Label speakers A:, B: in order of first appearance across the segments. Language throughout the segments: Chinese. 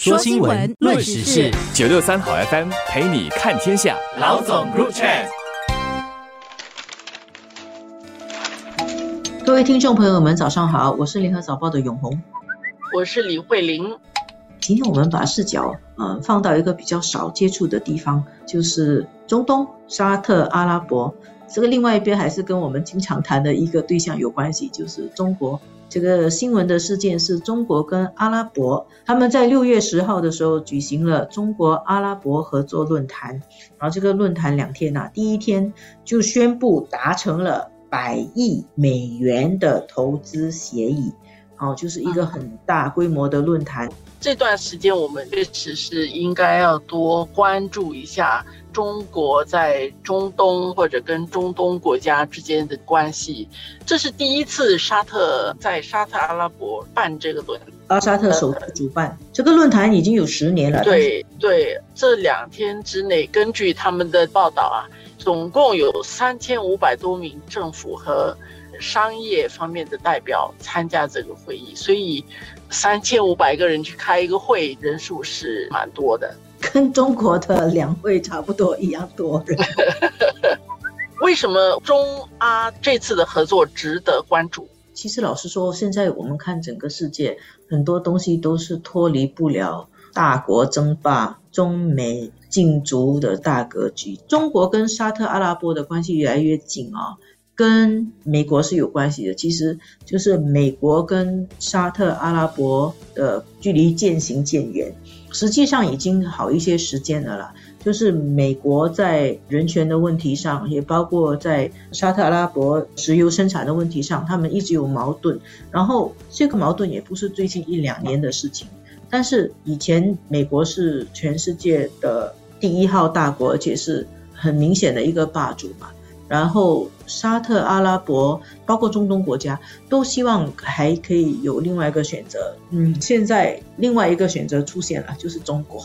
A: 说新闻，论时事，
B: 九六三好 FM 陪你看天下。
A: 老总入场。
C: 各位听众朋友们，早上好，我是联合早报的永红，
D: 我是李慧玲。
C: 今天我们把视角呃放到一个比较少接触的地方，就是中东沙特阿拉伯。这个另外一边还是跟我们经常谈的一个对象有关系，就是中国。这个新闻的事件是中国跟阿拉伯，他们在六月十号的时候举行了中国阿拉伯合作论坛，然后这个论坛两天呐，第一天就宣布达成了百亿美元的投资协议，哦，就是一个很大规模的论坛。
D: 这段时间我们确实是应该要多关注一下。中国在中东或者跟中东国家之间的关系，这是第一次沙特在沙特阿拉伯办这个论
C: 阿沙特首次主办这个论坛已经有十年了。
D: 对对，这两天之内，根据他们的报道啊，总共有三千五百多名政府和商业方面的代表参加这个会议，所以三千五百个人去开一个会，人数是蛮多的。
C: 跟中国的两会差不多一样多人。
D: 为什么中阿这次的合作值得关注？
C: 其实老实说，现在我们看整个世界，很多东西都是脱离不了大国争霸、中美竞逐的大格局。中国跟沙特阿拉伯的关系越来越紧啊，跟美国是有关系的。其实就是美国跟沙特阿拉伯的距离渐行渐远。实际上已经好一些时间了啦，就是美国在人权的问题上，也包括在沙特阿拉伯石油生产的问题上，他们一直有矛盾。然后这个矛盾也不是最近一两年的事情，但是以前美国是全世界的第一号大国，而且是很明显的一个霸主嘛。然后沙特阿拉伯，包括中东国家，都希望还可以有另外一个选择。嗯，现在另外一个选择出现了，就是中国。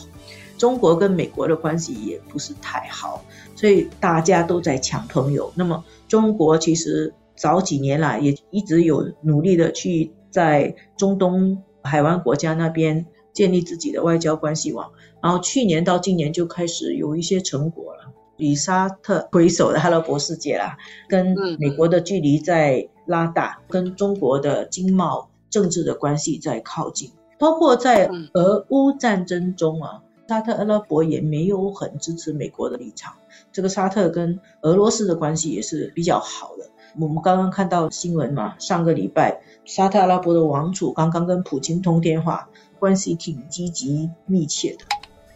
C: 中国跟美国的关系也不是太好，所以大家都在抢朋友。那么中国其实早几年来也一直有努力的去在中东海湾国家那边建立自己的外交关系网，然后去年到今年就开始有一些成果了。以沙特为首的阿拉伯世界啦，跟美国的距离在拉大，跟中国的经贸政治的关系在靠近，包括在俄乌战争中啊，沙特阿拉伯也没有很支持美国的立场。这个沙特跟俄罗斯的关系也是比较好的。我们刚刚看到新闻嘛，上个礼拜沙特阿拉伯的王储刚刚跟普京通电话，关系挺积极密切的。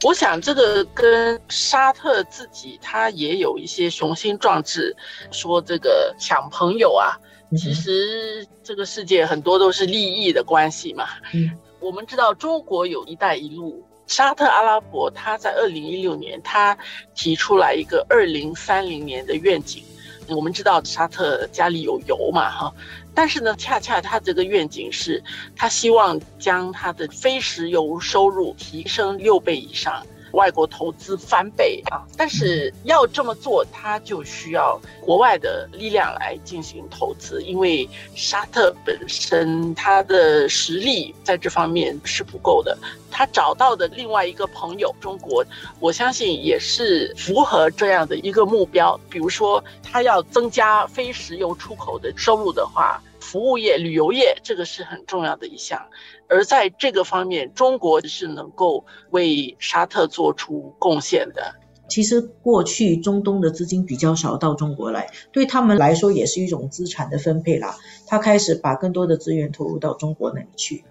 D: 我想这个跟沙特自己他也有一些雄心壮志，说这个抢朋友啊，其实这个世界很多都是利益的关系嘛。嗯，我们知道中国有一带一路，沙特阿拉伯他在二零一六年他提出来一个二零三零年的愿景。我们知道沙特家里有油嘛，哈。但是呢，恰恰他这个愿景是，他希望将他的非石油收入提升六倍以上，外国投资翻倍啊！但是要这么做，他就需要国外的力量来进行投资，因为沙特本身他的实力在这方面是不够的。他找到的另外一个朋友中国，我相信也是符合这样的一个目标。比如说，他要增加非石油出口的收入的话。服务业、旅游业，这个是很重要的一项，而在这个方面，中国是能够为沙特做出贡献的。
C: 其实过去中东的资金比较少到中国来，对他们来说也是一种资产的分配啦。他开始把更多的资源投入到中国那里去。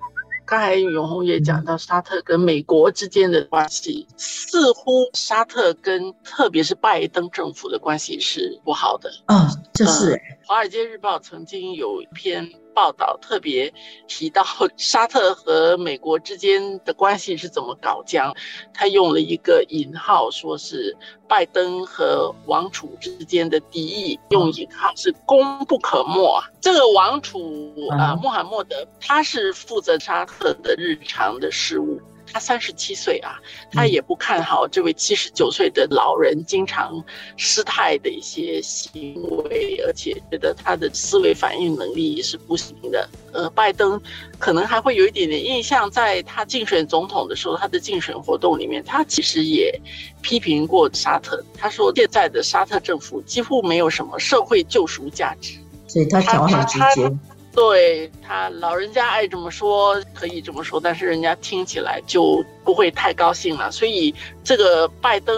D: 刚才永红也讲到沙特跟美国之间的关系，似乎沙特跟特别是拜登政府的关系是不好的
C: 嗯，这是《
D: 华尔街日报》曾经有一篇。报道特别提到 沙特和美国之间的关系是怎么搞僵，他用了一个引号，说是拜登和王储之间的敌意，用引号是功不可没。这个王储啊，穆罕默德，他是负责沙特的日常的事务。他三十七岁啊，他也不看好这位七十九岁的老人经常失态的一些行为，而且觉得他的思维反应能力是不行的。呃，拜登可能还会有一点点印象，在他竞选总统的时候，他的竞选活动里面，他其实也批评过沙特。他说，现在的沙特政府几乎没有什么社会救赎价值，
C: 所以他讲很直接。
D: 对他老人家爱这么说，可以这么说，但是人家听起来就不会太高兴了。所以这个拜登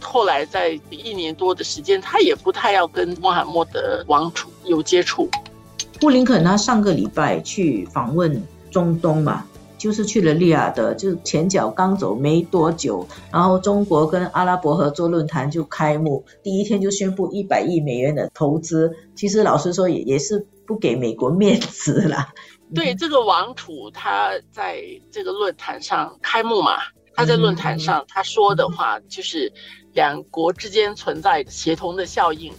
D: 后来在一年多的时间，他也不太要跟穆罕默德王储有接触。
C: 布林肯他上个礼拜去访问中东嘛，就是去了利雅得，就是前脚刚走没多久，然后中国跟阿拉伯合作论坛就开幕，第一天就宣布一百亿美元的投资。其实老实说，也也是。不给美国面子了。
D: 对这个王储，他在这个论坛上开幕嘛，他在论坛上他说的话就是两国之间存在协同的效应。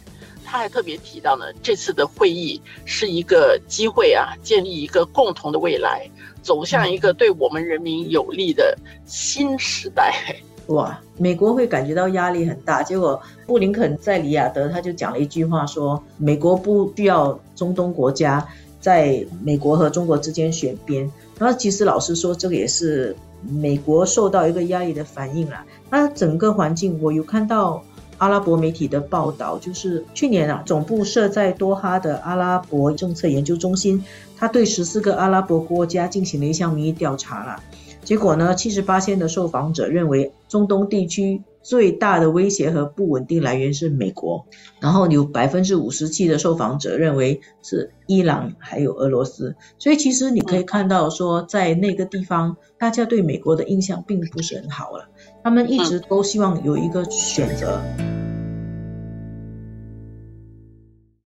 D: 他还特别提到呢，这次的会议是一个机会啊，建立一个共同的未来，走向一个对我们人民有利的新时代。
C: 哇，美国会感觉到压力很大。结果布林肯在里雅得他就讲了一句话，说美国不需要中东国家在美国和中国之间选边。然后其实老实说，这个也是美国受到一个压力的反应了。那整个环境，我有看到阿拉伯媒体的报道，就是去年啊，总部设在多哈的阿拉伯政策研究中心，他对十四个阿拉伯国家进行了一项民意调查了。结果呢？七十八的受访者认为，中东地区最大的威胁和不稳定来源是美国。然后有百分之五十七的受访者认为是伊朗还有俄罗斯。所以其实你可以看到，说在那个地方，大家对美国的印象并不是很好了。他们一直都希望有一个选择。